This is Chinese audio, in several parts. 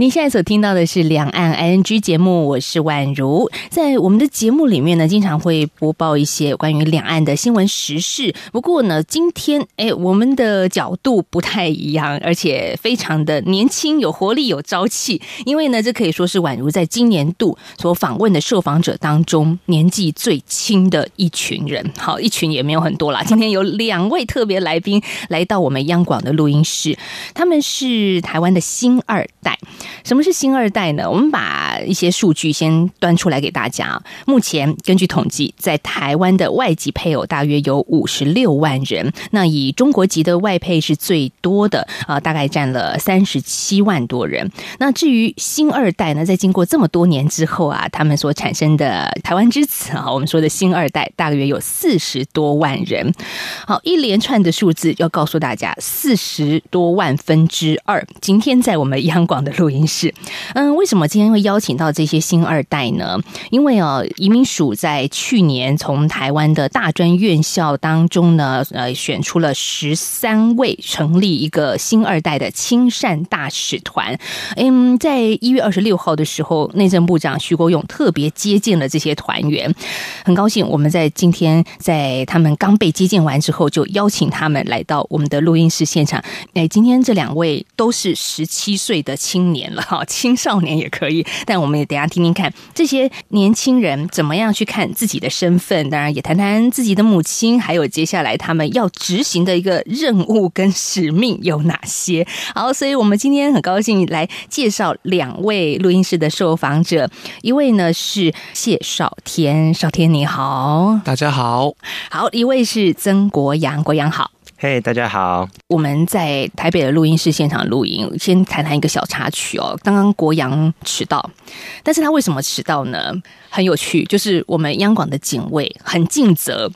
您现在所听到的是《两岸 ING》节目，我是宛如。在我们的节目里面呢，经常会播报一些关于两岸的新闻时事。不过呢，今天哎，我们的角度不太一样，而且非常的年轻、有活力、有朝气。因为呢，这可以说是宛如在今年度所访问的受访者当中年纪最轻的一群人。好，一群也没有很多啦。今天有两位特别来宾来到我们央广的录音室，他们是台湾的新二代。什么是新二代呢？我们把一些数据先端出来给大家。目前根据统计，在台湾的外籍配偶大约有五十六万人，那以中国籍的外配是最多的啊，大概占了三十七万多人。那至于新二代呢，在经过这么多年之后啊，他们所产生的台湾之子啊，我们说的新二代大约有四十多万人。好，一连串的数字要告诉大家，四十多万分之二。今天在我们央广的录音。是，嗯，为什么今天会邀请到这些新二代呢？因为哦，移民署在去年从台湾的大专院校当中呢，呃，选出了十三位，成立一个新二代的亲善大使团。嗯，在一月二十六号的时候，内政部长徐国勇特别接见了这些团员，很高兴。我们在今天在他们刚被接见完之后，就邀请他们来到我们的录音室现场。哎，今天这两位都是十七岁的青年了。好，青少年也可以，但我们也等下听听看这些年轻人怎么样去看自己的身份，当然也谈谈自己的母亲，还有接下来他们要执行的一个任务跟使命有哪些。好，所以我们今天很高兴来介绍两位录音室的受访者，一位呢是谢少天，少天你好，大家好，好，一位是曾国阳，国阳好。嘿，大家好！我们在台北的录音室现场录音，先谈谈一个小插曲哦。刚刚国阳迟到，但是他为什么迟到呢？很有趣，就是我们央广的警卫很尽责，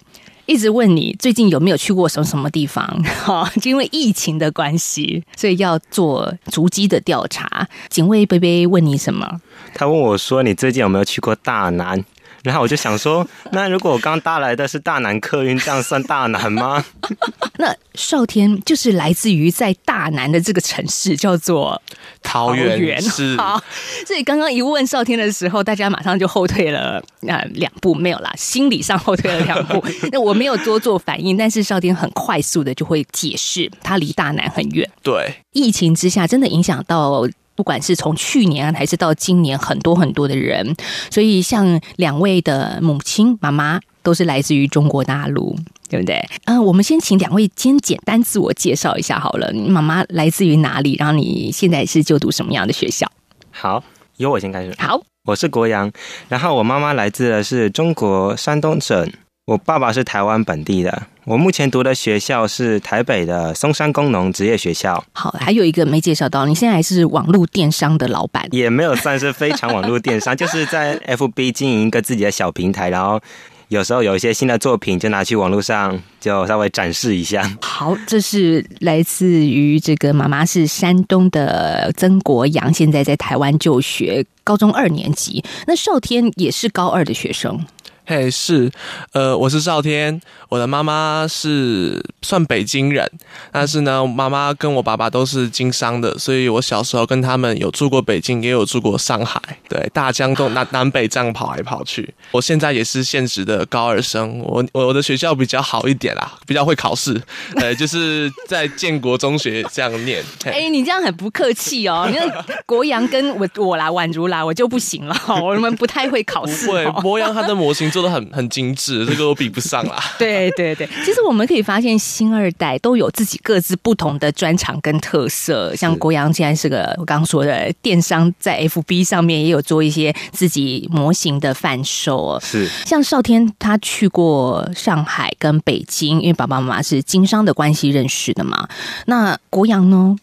一直问你最近有没有去过什么什么地方。哈，因为疫情的关系，所以要做足迹的调查。警卫贝贝问你什么？他问我说：“你最近有没有去过大南？”然后我就想说，那如果我刚搭来的是大南客运，这样算大南吗？那少天就是来自于在大南的这个城市，叫做桃园。是，所以刚刚一问少天的时候，大家马上就后退了那两步，没有啦，心理上后退了两步。那我没有多做反应，但是少天很快速的就会解释，他离大南很远。对，疫情之下真的影响到。不管是从去年还是到今年，很多很多的人，所以像两位的母亲、妈妈都是来自于中国大陆，对不对？嗯，我们先请两位先简单自我介绍一下好了。你妈妈来自于哪里？然后你现在是就读什么样的学校？好，由我先开始。好，我是国阳，然后我妈妈来自的是中国山东省。我爸爸是台湾本地的。我目前读的学校是台北的松山工农职业学校。好，还有一个没介绍到，你现在还是网络电商的老板，也没有算是非常网络电商，就是在 FB 经营一个自己的小平台，然后有时候有一些新的作品就拿去网络上就稍微展示一下。好，这是来自于这个妈妈是山东的曾国阳，现在在台湾就学高中二年级。那少天也是高二的学生。嘿，是，呃，我是少天，我的妈妈是算北京人，但是呢，妈妈跟我爸爸都是经商的，所以我小时候跟他们有住过北京，也有住过上海，对，大江东南南北这样跑来跑去。我现在也是现职的高二生，我我的学校比较好一点啦，比较会考试，呃，就是在建国中学这样念。哎，你这样很不客气哦，你看国阳跟我我啦，宛如啦，我就不行了，我们不太会考试。会，博洋他的模型。做的很很精致，这个我比不上啦。对对对，其实我们可以发现，新二代都有自己各自不同的专长跟特色。像国阳现在是个我刚刚说的电商，在 FB 上面也有做一些自己模型的贩售。是，像少天他去过上海跟北京，因为爸爸妈妈是经商的关系认识的嘛。那国阳呢？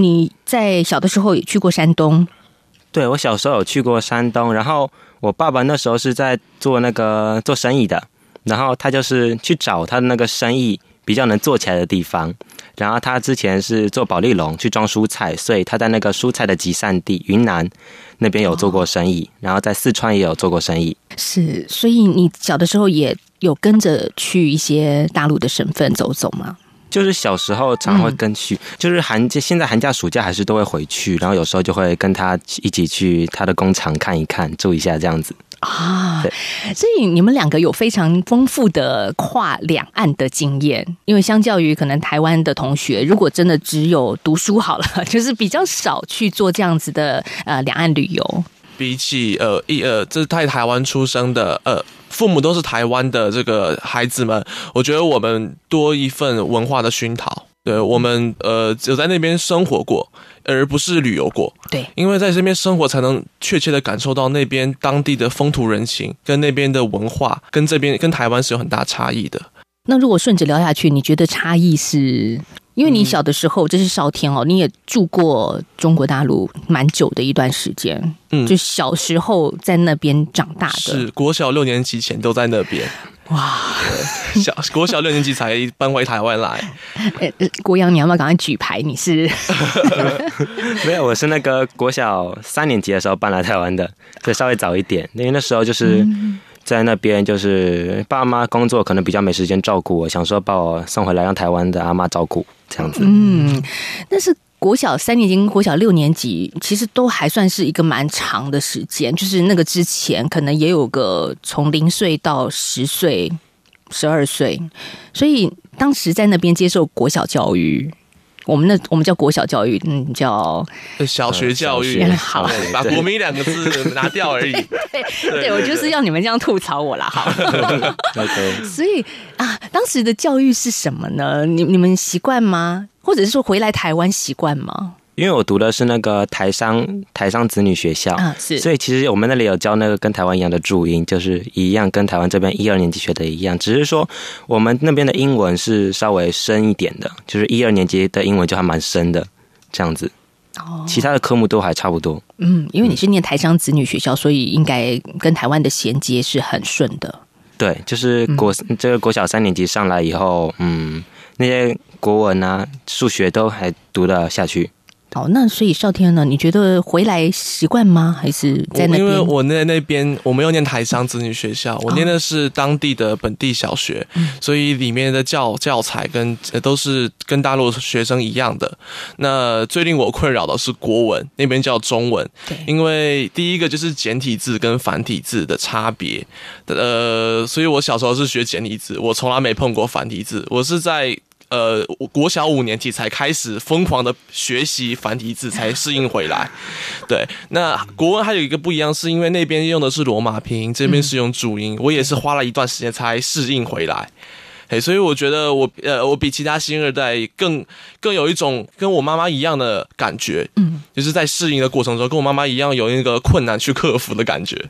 你在小的时候也去过山东？对，我小时候有去过山东，然后。我爸爸那时候是在做那个做生意的，然后他就是去找他的那个生意比较能做起来的地方，然后他之前是做保利龙去装蔬菜，所以他在那个蔬菜的集散地云南那边有做过生意，然后在四川也有做过生意。是，所以你小的时候也有跟着去一些大陆的省份走走吗？就是小时候常会跟去，就是寒假现在寒假暑假还是都会回去，然后有时候就会跟他一起去他的工厂看一看，住一下这样子。啊，所以你们两个有非常丰富的跨两岸的经验，因为相较于可能台湾的同学，如果真的只有读书好了，就是比较少去做这样子的呃两岸旅游。比起呃一呃，这是在台湾出生的呃，父母都是台湾的这个孩子们，我觉得我们多一份文化的熏陶。对我们呃，只有在那边生活过，而不是旅游过。对，因为在这边生活，才能确切的感受到那边当地的风土人情，跟那边的文化，跟这边跟台湾是有很大差异的。那如果顺着聊下去，你觉得差异是？因为你小的时候，这是少天哦，你也住过中国大陆蛮久的一段时间，嗯就小时候在那边长大的，是国小六年级前都在那边，哇！小国小六年级才搬回台湾来。呃呃国阳，你要不要赶快举牌？你是 没有，我是那个国小三年级的时候搬来台湾的，所以稍微早一点。因为那时候就是在那边，就是爸妈工作可能比较没时间照顾我，想说把我送回来让台湾的阿妈照顾这样子。嗯，但是国小三年级跟国小六年级其实都还算是一个蛮长的时间，就是那个之前可能也有个从零岁到十岁、十二岁，所以当时在那边接受国小教育。我们那我们叫国小教育，嗯，叫小学教育，好对把国民两个字拿掉而已。对 对，我就是要你们这样吐槽我啦，好。所以啊，当时的教育是什么呢？你你们习惯吗？或者是说回来台湾习惯吗？因为我读的是那个台商台商子女学校，啊，是，所以其实我们那里有教那个跟台湾一样的注音，就是一样跟台湾这边一二年级学的一样，只是说我们那边的英文是稍微深一点的，就是一二年级的英文就还蛮深的这样子，哦其他的科目都还差不多。嗯，因为你是念台商子女学校，所以应该跟台湾的衔接是很顺的。对，就是国、这个国小三年级上来以后，嗯，那些国文啊、数学都还读得下去。好，那所以少天呢？你觉得回来习惯吗？还是在那边因为？我在那边，我没有念台商子女学校，哦我念的是当地的本地小学，嗯所以里面的教教材跟、呃都是跟大陆学生一样的。那最令我困扰的是国文，那边叫中文，对，因为第一个就是简体字跟繁体字的差别，呃，所以我小时候是学简体字，我从来没碰过繁体字，我是在。呃，国小五年级才开始疯狂的学习繁体字，才适应回来。对，那国文还有一个不一样，是因为那边用的是罗马拼音，这边是用注音，我也是花了一段时间才适应回来。嘿，所以我觉得我呃，我比其他新二代更更有一种跟我妈妈一样的感觉，嗯，就是在适应的过程中，跟我妈妈一样有那个困难去克服的感觉，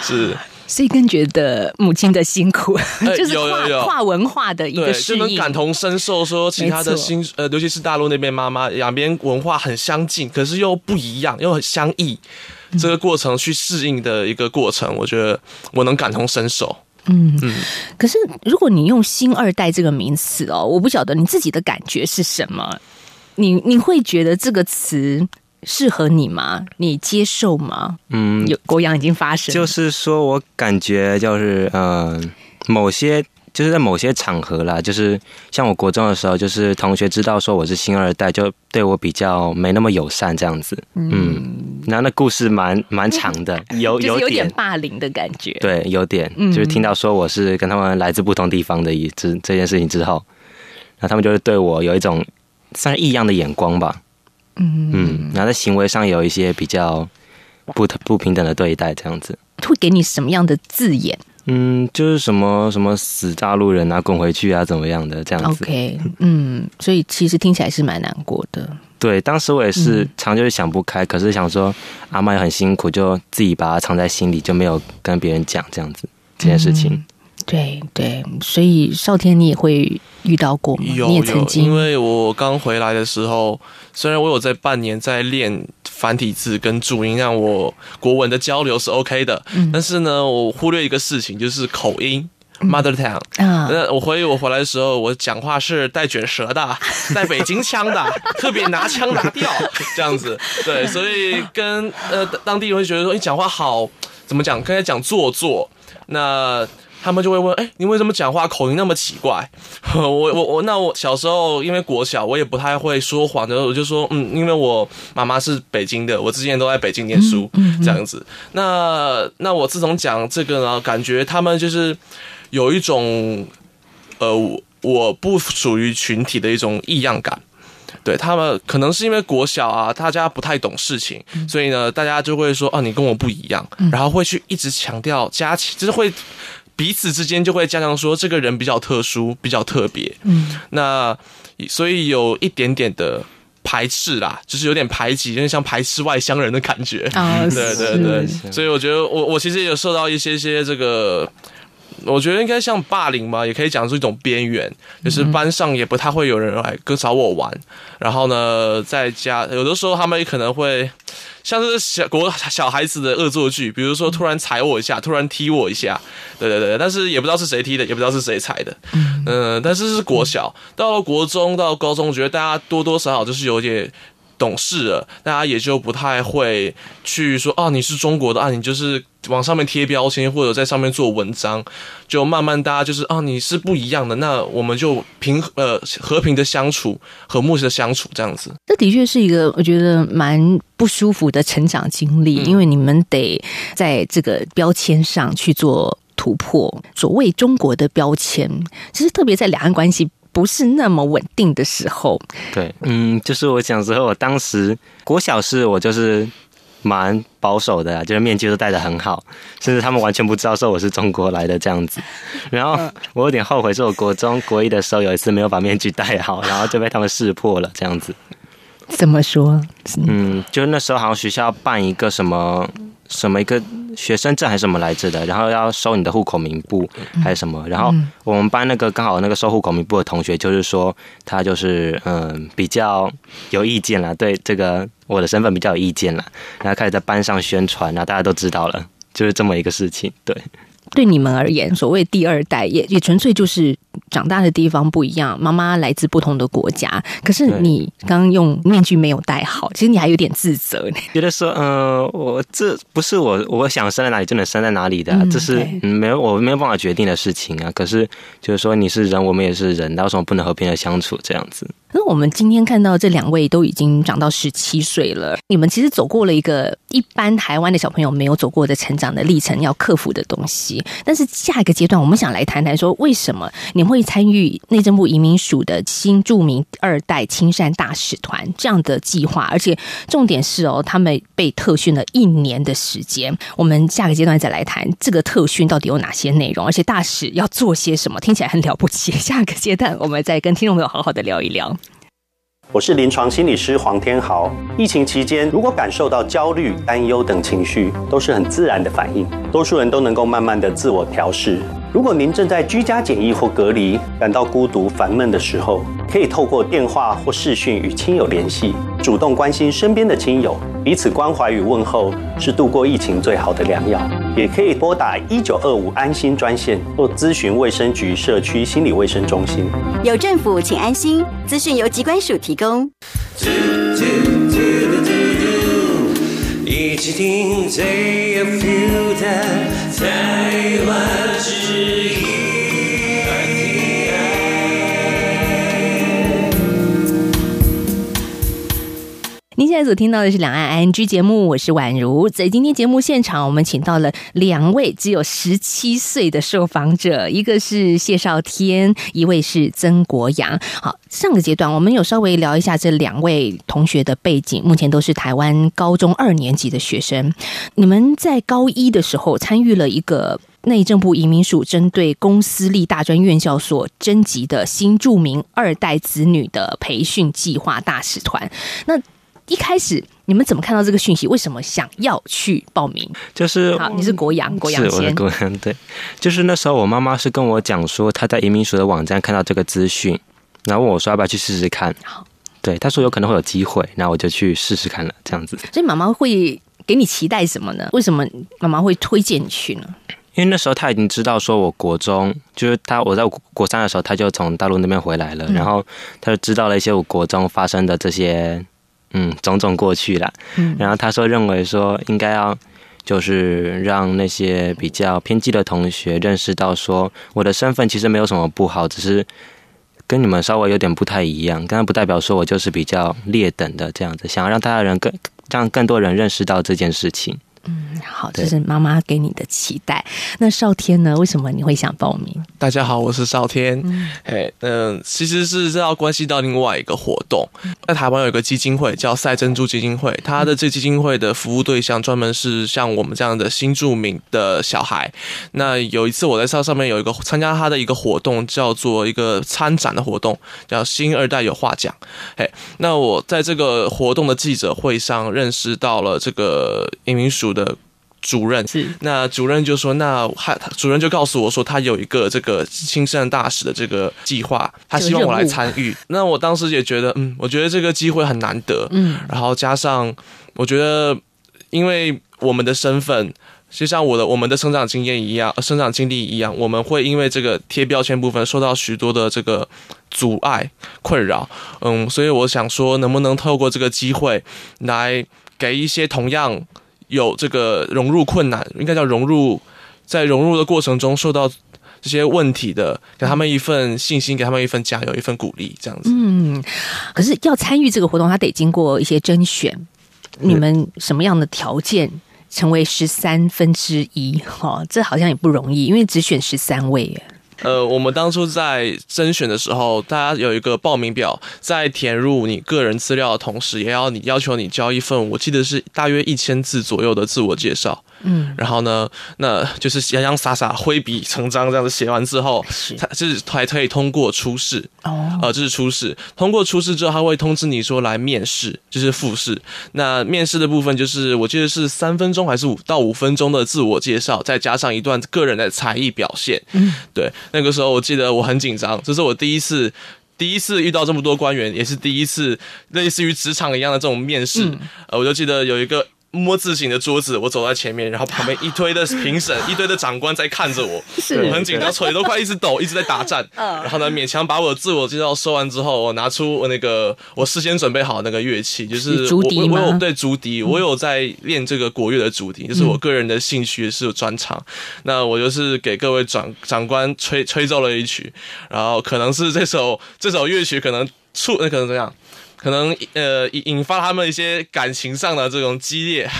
是所以更觉得母亲的辛苦，呃 就是跨跨文化的一，个适应。就能感同身受，说其他的新呃，尤其是大陆那边妈妈，两边文化很相近，可是又不一样，又很相异。这个过程去适应的一个过程，我觉得我能感同身受。嗯可是如果你用“新二代”这个名词哦，我不晓得你自己的感觉是什么。你你会觉得这个词适合你吗？你接受吗？嗯，有国阳已经发生，就是说我感觉就是嗯、呃某些就是在某些场合啦，就是像我国中的时候，就是同学知道说我是星二代，就对我比较没那么友善这样子。嗯，然后那故事蛮蛮长的，有有有点点霸凌的感觉。对，有点，嗯就是听到说我是跟他们来自不同地方的一这这件事情之后，然后他们就是对我有一种算是异样的眼光吧。嗯嗯，然后在行为上有一些比较不不平等的对待，这样子。会给你什么样的字眼嗯，就是什么什么死大陆人啊，滚回去啊，怎么样的这样子。？OK，嗯，所以其实听起来是蛮难过的。对，当时我也是嗯常就是想不开，可是想说阿妈也很辛苦，就自己把它藏在心里，就没有跟别人讲这样子这件事情。嗯对对，所以少天你也会遇到过吗？有你也曾有，经因为我刚回来的时候，虽然我有在半年在练繁体字跟注音，让我国文的交流是 OK 的，嗯但是呢，我忽略一个事情，就是口音。mother tongue。啊，那我回我回来的时候，我讲话是带卷舌的，带北京腔的，特别拿腔拿调这样子。对，所以跟呃当地人会觉得说，你讲话好怎么讲？刚才讲做作，那他们就会问，哎、你为什么讲话口音那么奇怪？我我我，那我小时候因为国小，我也不太会说谎的，我就说，嗯，因为我妈妈是北京的，我之前都在北京念书，这样子。那那我自从讲这个呢，感觉他们就是有一种呃，我我不属于群体的一种异样感。对他们可能是因为国小啊，大家不太懂事情，所以呢，大家就会说啊，你跟我不一样，然后会去一直强调加起，就是会彼此之间就会加强说这个人比较特殊，比较特别。嗯，那所以有一点点的排斥啦，就是有点排挤，有点像排斥外乡人的感觉。啊，对对对，所以我觉得我我其实也有受到一些些这个，我觉得应该像霸凌嘛，也可以讲出一种边缘，就是班上也不太会有人来跟找我玩，然后呢，在家有的时候他们也可能会像是小国小孩子的恶作剧，比如说突然踩我一下，突然踢我一下，对对对，但是也不知道是谁踢的，也不知道是谁踩的，嗯、但是是国小，到了国中到高中，我觉得大家多多少少就是有点。懂事了，大家也就不太会去说啊，你是中国的啊，你就是往上面贴标签或者在上面做文章，就慢慢大家就是啊，你是不一样的，那我们就平呃和平的相处，和睦的相处这样子。这的确是一个我觉得蛮不舒服的成长经历，因为你们得在这个标签上去做突破。所谓中国的标签，其实特别在两岸关系不是那么稳定的时候，对，嗯，就是我讲之后，我当时国小是我就是蛮保守的啊，就是面具都戴的很好，甚至他们完全不知道说我是中国来的这样子。然后我有点后悔，是我国中国一的时候有一次没有把面具戴好，然后就被他们识破了这样子。怎么说？嗯，就那时候好像学校办一个什么什么一个学生证还是什么来着的，然后要收你的户口名簿还是什么，然后我们班那个刚好那个收户口名簿的同学就是说他就是嗯比较有意见啦，对这个我的身份比较有意见啦，然后开始在班上宣传，然后大家都知道了，就是这么一个事情，对。对你们而言，所谓第二代也也纯粹就是长大的地方不一样，妈妈来自不同的国家。可是你刚刚用面具没有戴好，其实你还有点自责呢。觉得说，嗯、我这不是我我想生在哪里就能生在哪里的啊、嗯这是嗯没有我没有办法决定的事情啊。可是就是说你是人，我们也是人，那为什么不能和平的相处这样子？那我们今天看到这两位都已经长到十七岁了，你们其实走过了一个一般台湾的小朋友没有走过的成长的历程，要克服的东西。但是下一个阶段，我们想来谈谈说，为什么你们会参与内政部移民署的新著名二代亲善大使团这样的计划？而且重点是哦，他们被特训了一年的时间。我们下个阶段再来谈这个特训到底有哪些内容，而且大使要做些什么，听起来很了不起。下个阶段我们再跟听众朋友好好的聊一聊。我是临床心理师黄天豪。疫情期间，如果感受到焦虑、担忧等情绪，都是很自然的反应，多数人都能够慢慢的自我调试。如果您正在居家检疫或隔离，感到孤独、烦闷的时候，可以透过电话或视讯与亲友联系，主动关心身边的亲友，彼此关怀与问候是度过疫情最好的良药。也可以拨打一九二五安心专线或咨询卫生局社区心理卫生中心。有政府，请安心。资讯由机关署提供。一起听最有 feel 的台湾之现在所听到的是两岸 ING 节目，我是宛如。在今天节目现场，我们请到了两位只有十七岁的受访者，一个是谢少天，一位是曾国阳。好，上个阶段我们有稍微聊一下这两位同学的背景，目前都是台湾高中二年级的学生。你们在高一的时候参与了一个内政部移民署针对公私立大专院校所征集的新著名二代子女的培训计划大使团。那一开始你们怎么看到这个讯息？为什么想要去报名？就是好，你是国阳，国阳是我的先。国阳，对，就是那时候我妈妈是跟我讲说，她在移民署的网站看到这个资讯，然后问我说要不要去试试看。好，对，她说有可能会有机会，然后我就去试试看了，这样子。所以妈妈会给你期待什么呢？为什么妈妈会推荐你去呢？因为那时候他已经知道说，我国中就是他我在国三的时候，他就从大陆那边回来了，嗯然后他就知道了一些我国中发生的这些嗯种种过去了。嗯然后他说认为说应该要就是让那些比较偏激的同学认识到说我的身份其实没有什么不好，只是跟你们稍微有点不太一样，但不代表说我就是比较劣等的这样子，想要让大家人更让更多人认识到这件事情。好，这是妈妈给你的期待。那少天呢？为什么你会想报名？大家好，我是少天。哎，嗯、其实是这要关系到另外一个活动，在台湾有一个基金会叫赛珍珠基金会，它的这基金会的服务对象专门是像我们这样的新住民的小孩。那有一次我在上上面有一个参加他的一个活动，叫做一个参展的活动，叫新二代有话讲。哎，那我在这个活动的记者会上认识到了这个移民署的主任，是。那主任就说，那他主任就告诉我说，他有一个这个亲善大使的这个计划，他希望我来参与。那我当时也觉得，嗯，我觉得这个机会很难得，嗯，然后加上我觉得，因为我们的身份。就像我的我们的成长经验一样，呃生长经历一样，我们会因为这个贴标签部分受到许多的这个阻碍困扰，嗯，所以我想说，能不能透过这个机会来给一些同样有这个融入困难，应该叫融入，在融入的过程中受到这些问题的，给他们一份信心，给他们一份加油，一份鼓励，这样子。嗯，可是要参与这个活动，他得经过一些甄选。你们什么样的条件成为十三分之一？哈、这好像也不容易，因为只选十三位耶。呃，我们当初在甄选的时候，大家有一个报名表，在填入你个人资料的同时，也要你要求你交一份，我记得是大约一千字左右的自我介绍。嗯，然后呢，那就是洋洋洒洒挥笔成章这样子写完之后，是它就是还可以通过初试。哦，呃，这是初试。通过初试之后，他会通知你说来面试，就是复试。那面试的部分就是，我记得是三分钟还是五到五分钟的自我介绍，再加上一段个人的才艺表现。嗯，对，那个时候我记得我很紧张，这是我第一次。第一次遇到这么多官员，也是第一次类似于职场一样的这种面试。嗯呃，我就记得有一个摸字形的桌子，我走在前面，然后旁边一堆的评审、一堆的长官在看着我，是我很紧张，腿都快一直抖，一直在打颤。嗯然后呢，勉强把我的自我介绍说完之后，我拿出我那个我事先准备好的那个乐器，就是是竹笛我我有对竹笛，我有在练这个国乐的竹笛，就是我个人的兴趣是专长。那我就是给各位长长官吹吹奏了一曲，然后可能是这首这首乐曲可能触那可能怎样。可能呃引引发他们一些感情上的这种激烈。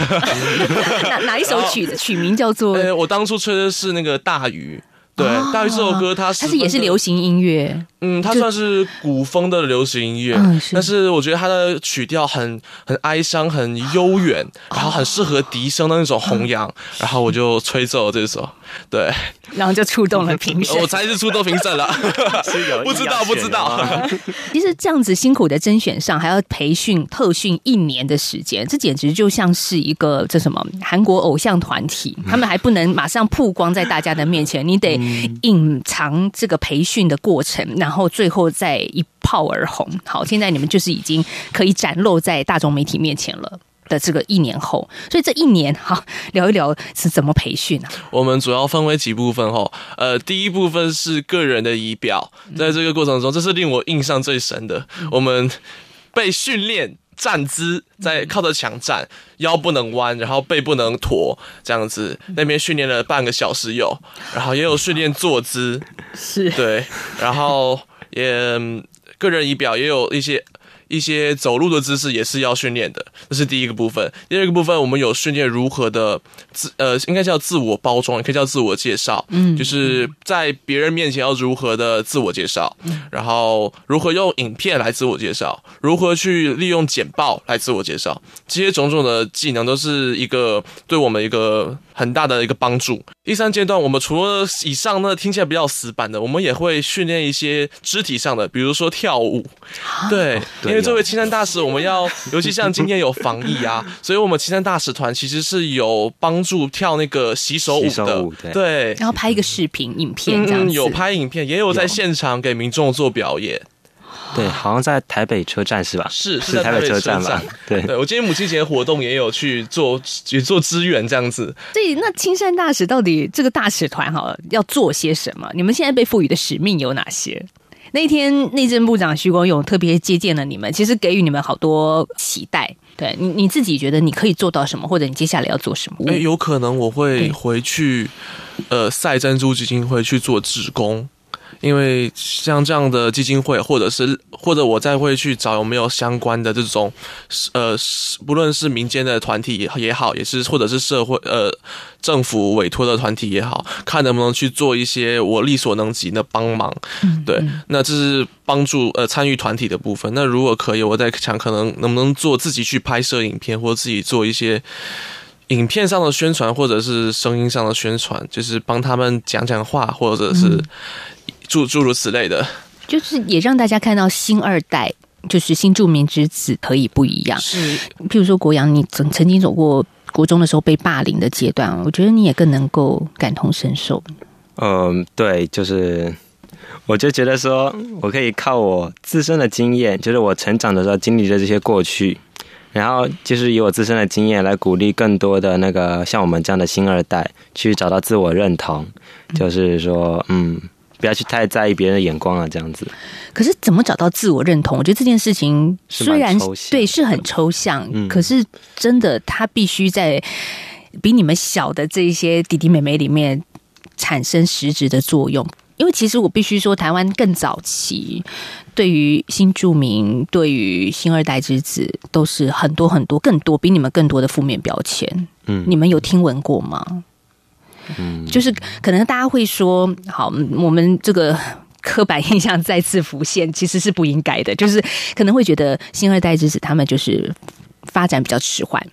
哪哪一首曲子曲名叫做？呃，我当初吹的是那个大鱼，对，哦大鱼这首歌它它是也是流行，音乐，嗯，它算是古风的流行音乐，嗯是。但是我觉得它的曲调很很哀伤，很悠远，然后很适合笛声的那种弘扬，然后我就吹奏了这首，对，然后就触动了评审 我。才是触动评审了，不知道不知道，其实这样子辛苦的甄选上，还要培训特训一年的时间，这简直就像是一个这什么韩国偶像团体，他们还不能马上曝光在大家的面前，你得隐藏这个培训的过程，然后最后再一炮而红。好，现在你们就是已经可以展露在大众媒体面前了。的这个一年后，所以这一年哈聊一聊是怎么培训啊？我们主要分为几部分哈，呃，第一部分是个人的仪表，在这个过程中，这是令我印象最深的。我们被训练站姿，在靠着墙站，腰不能弯，然后背不能驼，这样子。那边训练了半个小时有，然后也有训练坐姿，是对，然后也嗯个人仪表也有一些。一些走路的姿势也是要训练的，这是第一个部分。第二个部分，我们有训练如何的自呃，应该叫自我包装，也可以叫自我介绍。嗯，就是在别人面前要如何的自我介绍，然后如何用影片来自我介绍，如何去利用简报来自我介绍，这些种种的技能都是一个对我们一个很大的一个帮助。第三阶段，我们除了以上呢听起来比较死板的，我们也会训练一些肢体上的，比如说跳舞。对，因为作为青山大使，我们要，尤其像今天有防疫啊，所以我们青山大使团其实是有帮助跳那个洗手舞的舞，对对。然后拍一个视频影片这样子，嗯，有拍影片，也有在现场给民众做表演。对，好像在台北车站是吧？是是是台在台北车站吧？对，对我今天母亲节活动也有去做，也做支援这样子。所以，那青山大使到底这个大使团哈要做些什么？你们现在被赋予的使命有哪些？那天内政部长徐国勇特别接见了你们，其实给予你们好多期待。对你你自己觉得你可以做到什么，或者你接下来要做什么？哎、有可能我会嗯回去，呃，赛珍珠基金会去做志工，因为像这样的基金会，或者是或者我再会去找有没有相关的这种，呃，不论是民间的团体也也好，也是或者是社会呃政府委托的团体也好，看能不能去做一些我力所能及的帮忙。对，那这是帮助呃参与团体的部分。那如果可以，我在想可能能不能做自己去拍摄影片，或者自己做一些影片上的宣传，或者是声音上的宣传，就是帮他们讲讲话，或者是诸诸如此类的。就是也让大家看到新二代，就是新著名之子可以不一样。是譬如说国阳，你曾曾经走过国中的时候被霸凌的阶段，我觉得你也更能够感同身受。嗯，对，就是，我就觉得说，我可以靠我自身的经验，就是我成长的时候经历的这些过去，然后就是以我自身的经验来鼓励更多的那个像我们这样的新二代去找到自我认同，就是说，嗯，不要去太在意别人的眼光啊，这样子。可是怎么找到自我认同？我觉得这件事情虽然对是很抽象，嗯可是真的他必须在比你们小的这一些弟弟妹妹里面产生实质的作用。因为其实我必须说，台湾更早期对于新住民、对于新二代之子，都是很多很多更多比你们更多的负面标签。嗯你们有听闻过吗？嗯，就是可能大家会说，好，嗯我们这个刻板印象再次浮现，其实是不应该的。就是可能会觉得新二代之子他们就是发展比较迟缓，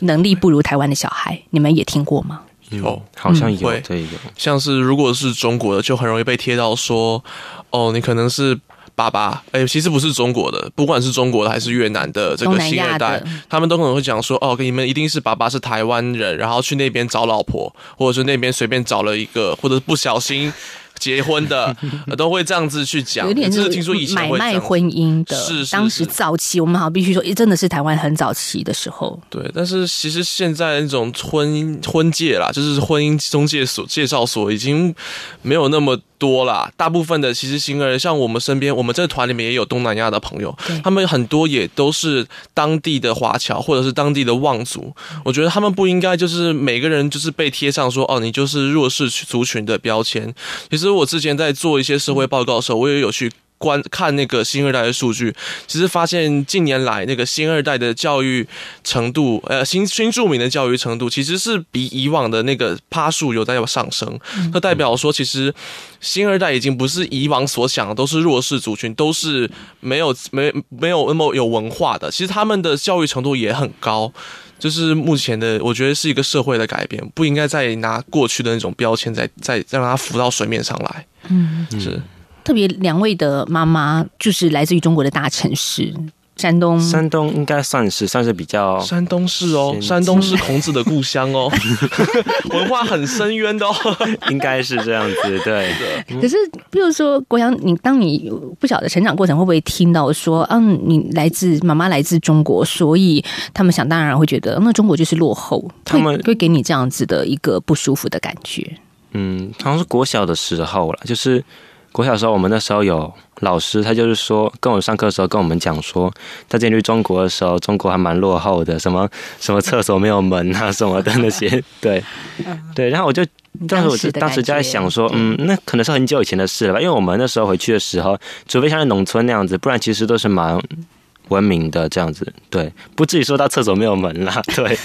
能力不如台湾的小孩。你们也听过吗？有。好像有，会对，有。像是如果是中国的，就很容易被贴到说，哦，你可能是爸爸，哎、其实不是中国的，不管是中国的还是越南的这个新二代，他们都可能会讲说，哦，你们一定是爸爸是台湾人，然后去那边找老婆，或者是那边随便找了一个，或者不小心。结婚的呃 都会这样子去讲，有点就是听说以前买卖婚姻的。是是当时早期，我们好像必须说，诶真的是台湾很早期的时候。对，但是其实现在那种婚姻婚介啦，就是婚姻中介所介绍所已经没有那么多啦。大部分的其实新人，像我们身边，我们这个团里面也有东南亚的朋友，他们很多也都是当地的华侨或者是当地的望族。我觉得他们不应该就是每个人就是被贴上说哦，你就是弱势族群的标签。其实我之前在做一些社会报告的时候，我也有去。观看那个新二代的数据，其实发现近年来那个新二代的教育程度，呃，新新住民的教育程度，其实是比以往的那个趴数有在上升。那代表说，其实新二代已经不是以往所想的都是弱势族群，都是没有没没有那么有文化的。其实他们的教育程度也很高。就是目前的，我觉得是一个社会的改变，不应该再拿过去的那种标签再再再让它浮到水面上来。嗯，是特别两位的妈妈就是来自于中国的大城市山东，山东应该算是算是比较山东是哦，山东是孔子的故乡哦，文化很深渊的哦。应该是这样子，对。可是，比如说国阳，你当你不晓得成长过程会不会听到说，嗯、你来自妈妈来自中国，所以他们想当然会觉得，嗯那中国就是落后，他们会给你这样子的一个不舒服的感觉。嗯，好像是国小的时候了，就是国小的时候，我们那时候有老师，他就是说跟我上课的时候跟我们讲说，他之前去中国的时候，中国还蛮落后的，什么 什么厕所没有门啊什么的那些，对对，然后我就。当时我就的当时就在想说，嗯，那可能是很久以前的事了吧，因为我们那时候回去的时候，除非像是农村那样子，不然其实都是蛮文明的这样子，对，不至于说到厕所没有门啦，对。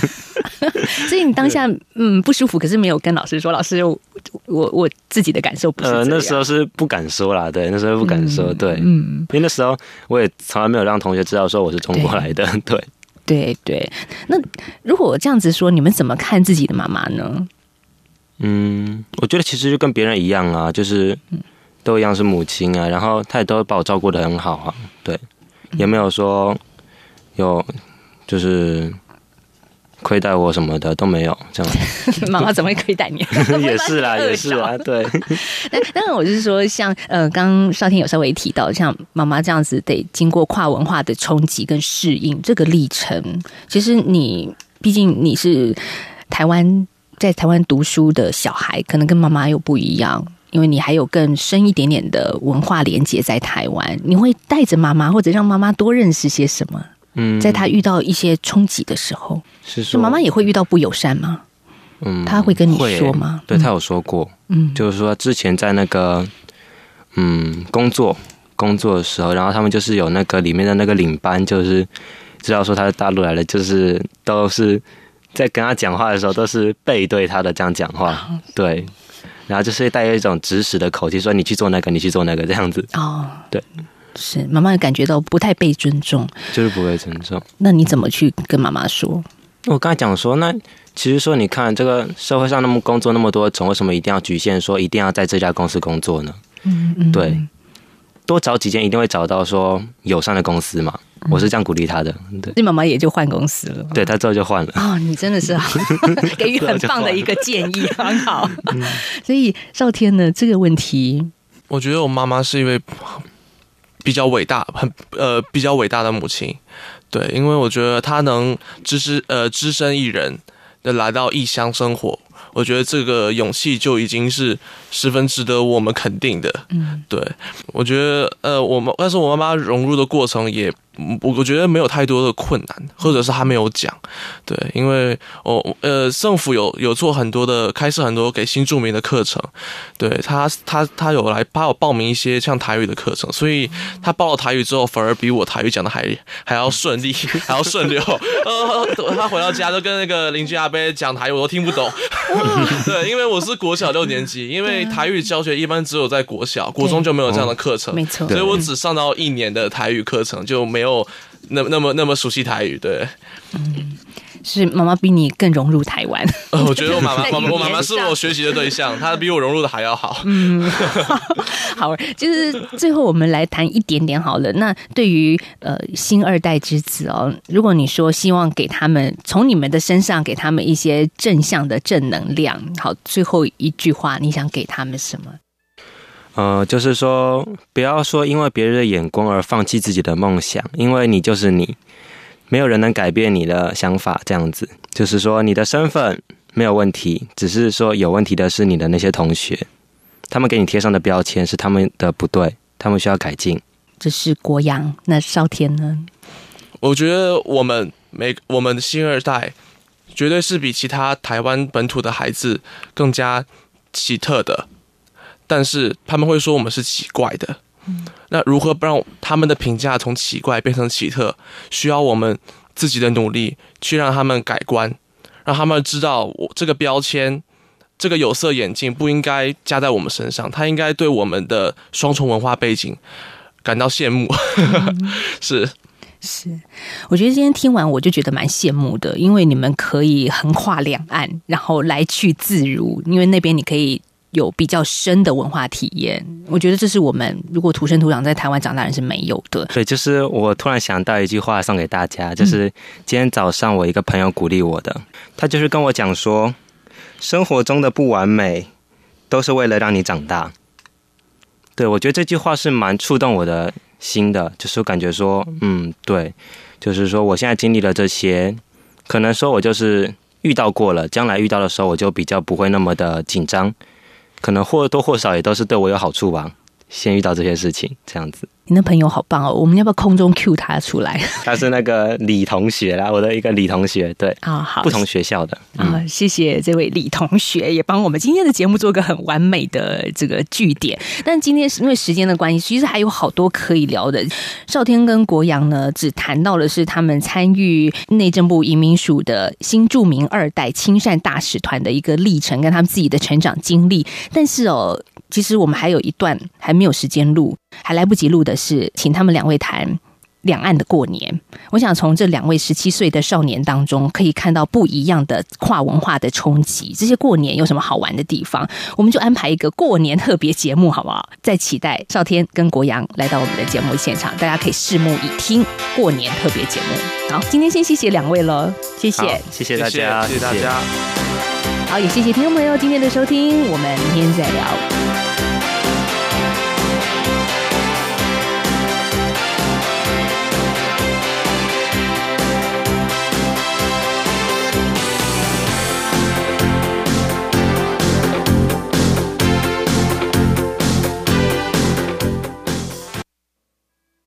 所以你当下嗯不舒服，可是没有跟老师说，老师我我我自己的感受不是呃，那时候是不敢说啦，对，那时候不敢说，对，嗯，因为那时候我也从来没有让同学知道说我是中国来的，对。对对。那如果我这样子说，你们怎么看自己的妈妈呢？嗯，我觉得其实就跟别人一样啊，就是都一样是母亲啊，然后她也都把我照顾的很好啊，对，也没有说有就是亏待我什么的都没有，这样 妈妈怎么会亏待你？也是啦，也是啦，对。但当然，我是说，像呃，刚刚少天有稍微提到，像妈妈这样子得经过跨文化的冲击跟适应这个历程，其实你毕竟你是台湾在台湾读书的小孩，可能跟妈妈又不一样。因为你还有更深一点点的文化连接在台湾，你会带着妈妈，或者让妈妈多认识些什么？嗯，在她遇到一些冲击的时候，是说就妈妈也会遇到不友善吗？嗯，她会跟你会说吗？对嗯他有说过，嗯，就是说之前在那个嗯工作工作的时候，然后他们就是有那个里面的那个领班，就是知道说他是大陆来的，就是都是在跟他讲话的时候都是背对他的这样讲话，对，然后就是带有一种指使的口气，说你去做那个，你去做那个这样子，哦，对，是妈妈感觉到不太被尊重，就是不被尊重。那你怎么去跟妈妈说？我刚才讲说，那其实说，你看这个社会上那么工作那么多种，为什么一定要局限说一定要在这家公司工作呢？嗯嗯，对，多找几间一定会找到说友善的公司嘛。我是这样鼓励他的，对，你妈妈也就换公司了。对他之后就换了。哦，你真的是 给予很棒的一个建议，很好。所以少天呢，这个问题，我觉得我妈妈是一位比较伟大、很呃比较伟大的母亲，对，因为我觉得她能只是呃只身一人的来到异乡生活，我觉得这个勇气就已经是十分值得我们肯定的。嗯，对，我觉得呃，我们但是我妈妈融入的过程也，嗯我我觉得没有太多的困难，或者是她没有讲，对，因为我呃政府有有做很多的开设很多给新住民的课程，对他他他有来帮我报名一些像台语的课程，所以他报了台语之后，反而比我台语讲的还还要顺利，还要顺溜。呃，他回到家就跟那个邻居阿伯讲台语，我都听不懂。对，因为我是国小六年级，因为台语教学一般只有在国小，国中就没有这样的课程，没错。所以我只上到一年的台语课程，就没有那那么那么熟悉台语。对，是妈妈比你更融入台湾。呃，我觉得我妈妈，在我我妈妈是我学习的对象，她比我融入的还要好。嗯，好，就是最后我们来谈一点点好了。那对于呃新二代之子哦，如果你说希望给他们从你们的身上给他们一些正向的正能量，好，最后一句话你想给他们什么？呃，就是说，不要说因为别人的眼光而放弃自己的梦想，因为你就是你，没有人能改变你的想法。这样子，就是说你的身份没有问题，只是说有问题的是你的那些同学，他们给你贴上的标签是他们的不对，他们需要改进。这是国阳，那少天呢？我觉得我们每我们的新二代，绝对是比其他台湾本土的孩子更加奇特的，但是他们会说我们是奇怪的。那如何不让他们的评价从奇怪变成奇特？需要我们自己的努力去让他们改观，让他们知道我这个标签。这个有色眼镜不应该加在我们身上，他应该对我们的双重文化背景感到羡慕。是，是，我觉得今天听完我就觉得蛮羡慕的，因为你们可以横跨两岸，然后来去自如，因为那边你可以有比较深的文化体验。我觉得这是我们如果土生土长在台湾长大的人是没有的。对，就是我突然想到一句话送给大家，就是今天早上我一个朋友鼓励我的，他就是跟我讲说，生活中的不完美都是为了让你长大。对我觉得这句话是蛮触动我的心的，就是我感觉说，嗯，对，就是说我现在经历了这些，可能说我就是遇到过了，将来遇到的时候我就比较不会那么的紧张，可能或多或少也都是对我有好处吧。先遇到这些事情，这样子。你那朋友好棒哦，我们要不要空中 Q 他出来他是那个李同学啦，我的一个李同学，对，啊？好，不同学校的。嗯啊，谢谢这位李同学，也帮我们今天的节目做个很完美的这个据点。但今天是因为时间的关系，其实还有好多可以聊的。少天跟国阳呢，只谈到的是他们参与内政部移民署的新著名二代亲善大使团的一个历程，跟他们自己的成长经历。但是哦，其实我们还有一段还没有时间录，还来不及录的是，请他们两位谈两岸的过年。我想从这两位十七岁的少年当中，可以看到不一样的跨文化的冲击。这些过年有什么好玩的地方？我们就安排一个过年特别节目，好不好？再期待少天跟国阳来到我们的节目现场，大家可以拭目以听过年特别节目。好，今天先谢谢两位了，谢谢。谢谢大家，谢谢大家。好，也谢谢听众朋友今天的收听，我们明天再聊。